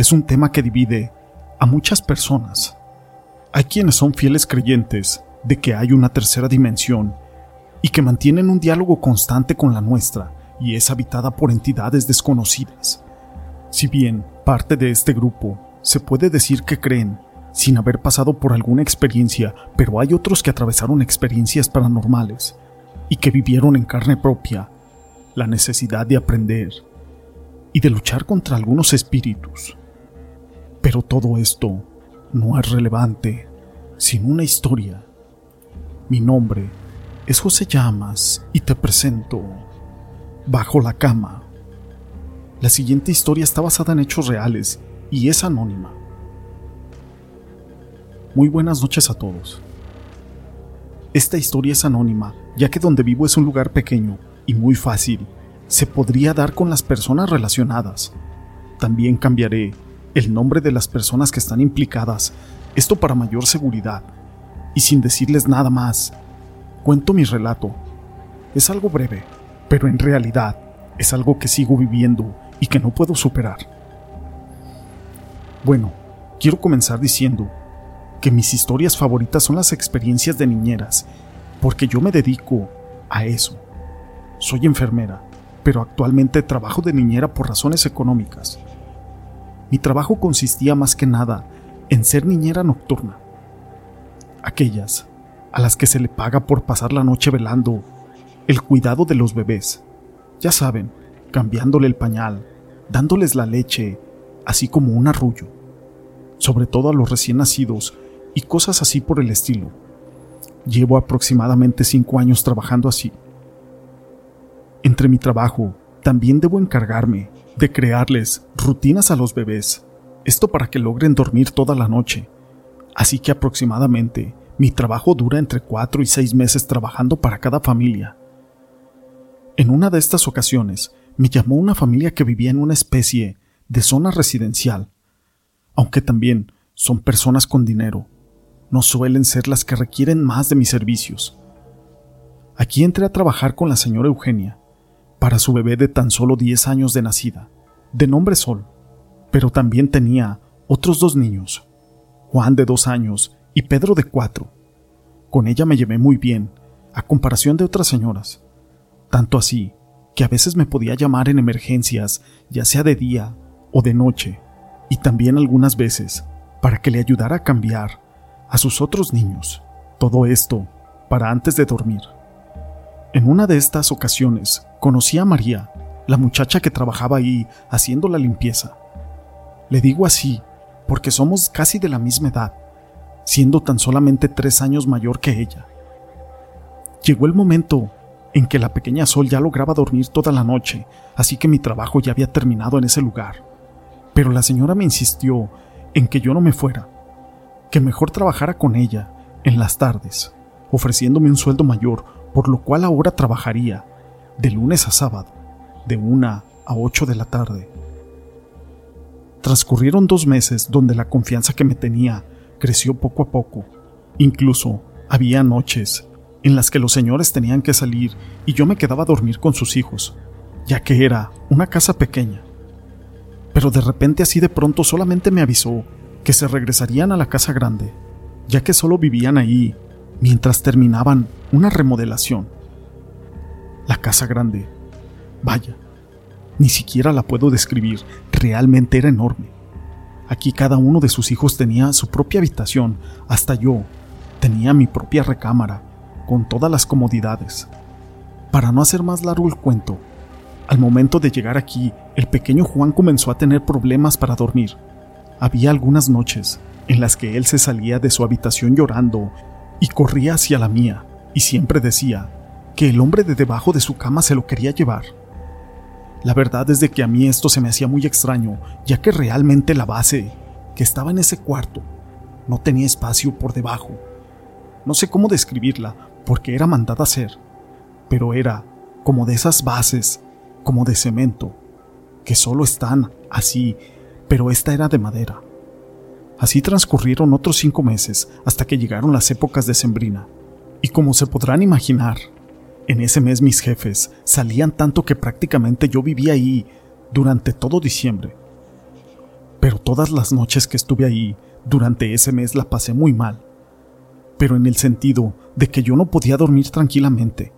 es un tema que divide a muchas personas. Hay quienes son fieles creyentes de que hay una tercera dimensión y que mantienen un diálogo constante con la nuestra y es habitada por entidades desconocidas. Si bien parte de este grupo se puede decir que creen sin haber pasado por alguna experiencia, pero hay otros que atravesaron experiencias paranormales y que vivieron en carne propia la necesidad de aprender y de luchar contra algunos espíritus. Pero todo esto no es relevante sin una historia. Mi nombre es José Llamas y te presento Bajo la cama. La siguiente historia está basada en hechos reales y es anónima. Muy buenas noches a todos. Esta historia es anónima, ya que donde vivo es un lugar pequeño y muy fácil. Se podría dar con las personas relacionadas. También cambiaré el nombre de las personas que están implicadas, esto para mayor seguridad. Y sin decirles nada más, cuento mi relato. Es algo breve, pero en realidad es algo que sigo viviendo y que no puedo superar. Bueno, quiero comenzar diciendo que mis historias favoritas son las experiencias de niñeras, porque yo me dedico a eso. Soy enfermera, pero actualmente trabajo de niñera por razones económicas. Mi trabajo consistía más que nada en ser niñera nocturna. Aquellas a las que se le paga por pasar la noche velando el cuidado de los bebés. Ya saben, cambiándole el pañal, dándoles la leche, así como un arrullo. Sobre todo a los recién nacidos y cosas así por el estilo. Llevo aproximadamente cinco años trabajando así. Entre mi trabajo, también debo encargarme de crearles rutinas a los bebés, esto para que logren dormir toda la noche. Así que aproximadamente mi trabajo dura entre cuatro y seis meses trabajando para cada familia. En una de estas ocasiones me llamó una familia que vivía en una especie de zona residencial, aunque también son personas con dinero, no suelen ser las que requieren más de mis servicios. Aquí entré a trabajar con la señora Eugenia, para su bebé de tan solo 10 años de nacida, de nombre Sol, pero también tenía otros dos niños, Juan de dos años y Pedro de cuatro. Con ella me llevé muy bien, a comparación de otras señoras, tanto así que a veces me podía llamar en emergencias, ya sea de día o de noche, y también algunas veces para que le ayudara a cambiar a sus otros niños. Todo esto para antes de dormir. En una de estas ocasiones conocí a María, la muchacha que trabajaba ahí haciendo la limpieza. Le digo así porque somos casi de la misma edad, siendo tan solamente tres años mayor que ella. Llegó el momento en que la pequeña Sol ya lograba dormir toda la noche, así que mi trabajo ya había terminado en ese lugar. Pero la señora me insistió en que yo no me fuera, que mejor trabajara con ella en las tardes, ofreciéndome un sueldo mayor por lo cual ahora trabajaría de lunes a sábado, de una a ocho de la tarde. Transcurrieron dos meses donde la confianza que me tenía creció poco a poco. Incluso había noches en las que los señores tenían que salir y yo me quedaba a dormir con sus hijos, ya que era una casa pequeña. Pero de repente así de pronto solamente me avisó que se regresarían a la casa grande, ya que solo vivían ahí mientras terminaban una remodelación. La casa grande, vaya, ni siquiera la puedo describir, realmente era enorme. Aquí cada uno de sus hijos tenía su propia habitación, hasta yo tenía mi propia recámara, con todas las comodidades. Para no hacer más largo el cuento, al momento de llegar aquí, el pequeño Juan comenzó a tener problemas para dormir. Había algunas noches en las que él se salía de su habitación llorando y corría hacia la mía, y siempre decía que el hombre de debajo de su cama se lo quería llevar. La verdad es de que a mí esto se me hacía muy extraño, ya que realmente la base que estaba en ese cuarto no tenía espacio por debajo. No sé cómo describirla, porque era mandada a hacer, pero era como de esas bases, como de cemento, que solo están así, pero esta era de madera. Así transcurrieron otros cinco meses hasta que llegaron las épocas de Sembrina. Y como se podrán imaginar, en ese mes mis jefes salían tanto que prácticamente yo vivía ahí durante todo diciembre. Pero todas las noches que estuve ahí durante ese mes la pasé muy mal. Pero en el sentido de que yo no podía dormir tranquilamente.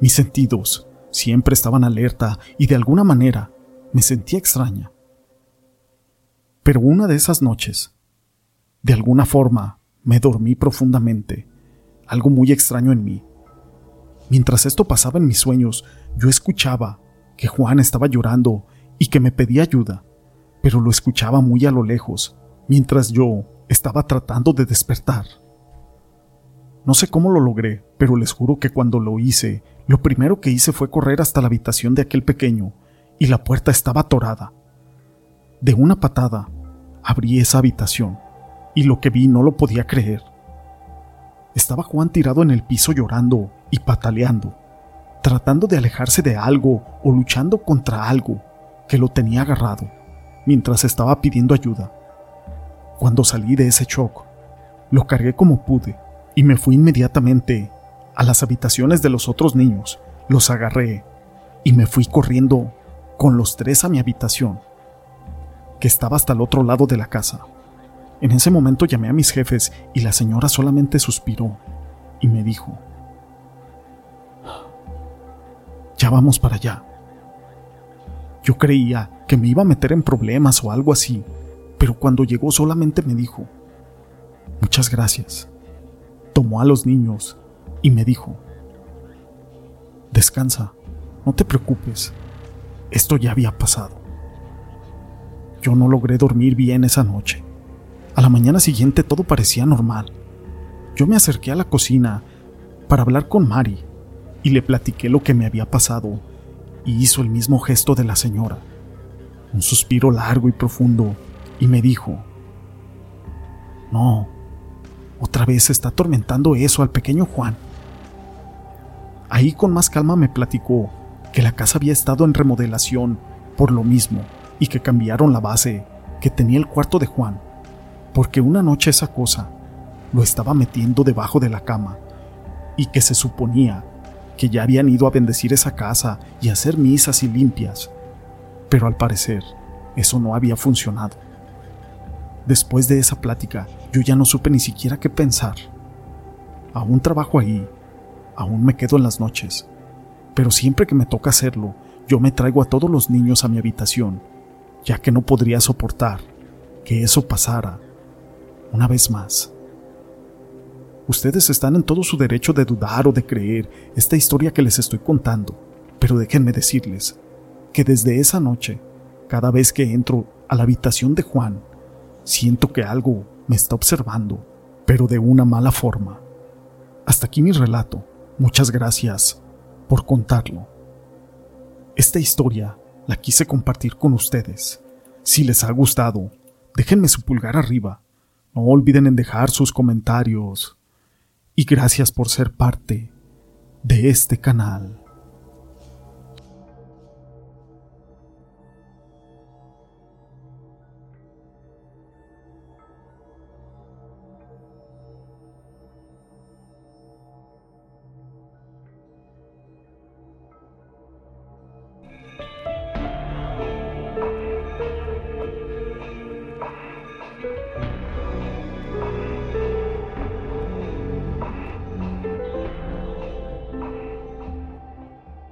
Mis sentidos siempre estaban alerta y de alguna manera me sentía extraña. Pero una de esas noches, de alguna forma, me dormí profundamente, algo muy extraño en mí. Mientras esto pasaba en mis sueños, yo escuchaba que Juan estaba llorando y que me pedía ayuda, pero lo escuchaba muy a lo lejos, mientras yo estaba tratando de despertar. No sé cómo lo logré, pero les juro que cuando lo hice, lo primero que hice fue correr hasta la habitación de aquel pequeño, y la puerta estaba atorada. De una patada, abrí esa habitación, y lo que vi no lo podía creer. Estaba Juan tirado en el piso llorando y pataleando, tratando de alejarse de algo o luchando contra algo que lo tenía agarrado, mientras estaba pidiendo ayuda. Cuando salí de ese shock, lo cargué como pude y me fui inmediatamente a las habitaciones de los otros niños, los agarré y me fui corriendo con los tres a mi habitación, que estaba hasta el otro lado de la casa. En ese momento llamé a mis jefes y la señora solamente suspiró y me dijo, ya vamos para allá. Yo creía que me iba a meter en problemas o algo así, pero cuando llegó solamente me dijo, muchas gracias. Tomó a los niños y me dijo, descansa, no te preocupes, esto ya había pasado. Yo no logré dormir bien esa noche. A la mañana siguiente todo parecía normal. Yo me acerqué a la cocina para hablar con Mari y le platiqué lo que me había pasado y hizo el mismo gesto de la señora, un suspiro largo y profundo, y me dijo, no, otra vez está atormentando eso al pequeño Juan. Ahí con más calma me platicó que la casa había estado en remodelación por lo mismo y que cambiaron la base que tenía el cuarto de Juan porque una noche esa cosa lo estaba metiendo debajo de la cama y que se suponía que ya habían ido a bendecir esa casa y hacer misas y limpias, pero al parecer eso no había funcionado. Después de esa plática, yo ya no supe ni siquiera qué pensar. Aún trabajo ahí, aún me quedo en las noches, pero siempre que me toca hacerlo, yo me traigo a todos los niños a mi habitación, ya que no podría soportar que eso pasara una vez más. Ustedes están en todo su derecho de dudar o de creer esta historia que les estoy contando, pero déjenme decirles que desde esa noche, cada vez que entro a la habitación de Juan, siento que algo me está observando, pero de una mala forma. Hasta aquí mi relato. Muchas gracias por contarlo. Esta historia la quise compartir con ustedes. Si les ha gustado, déjenme su pulgar arriba no olviden en dejar sus comentarios y gracias por ser parte de este canal.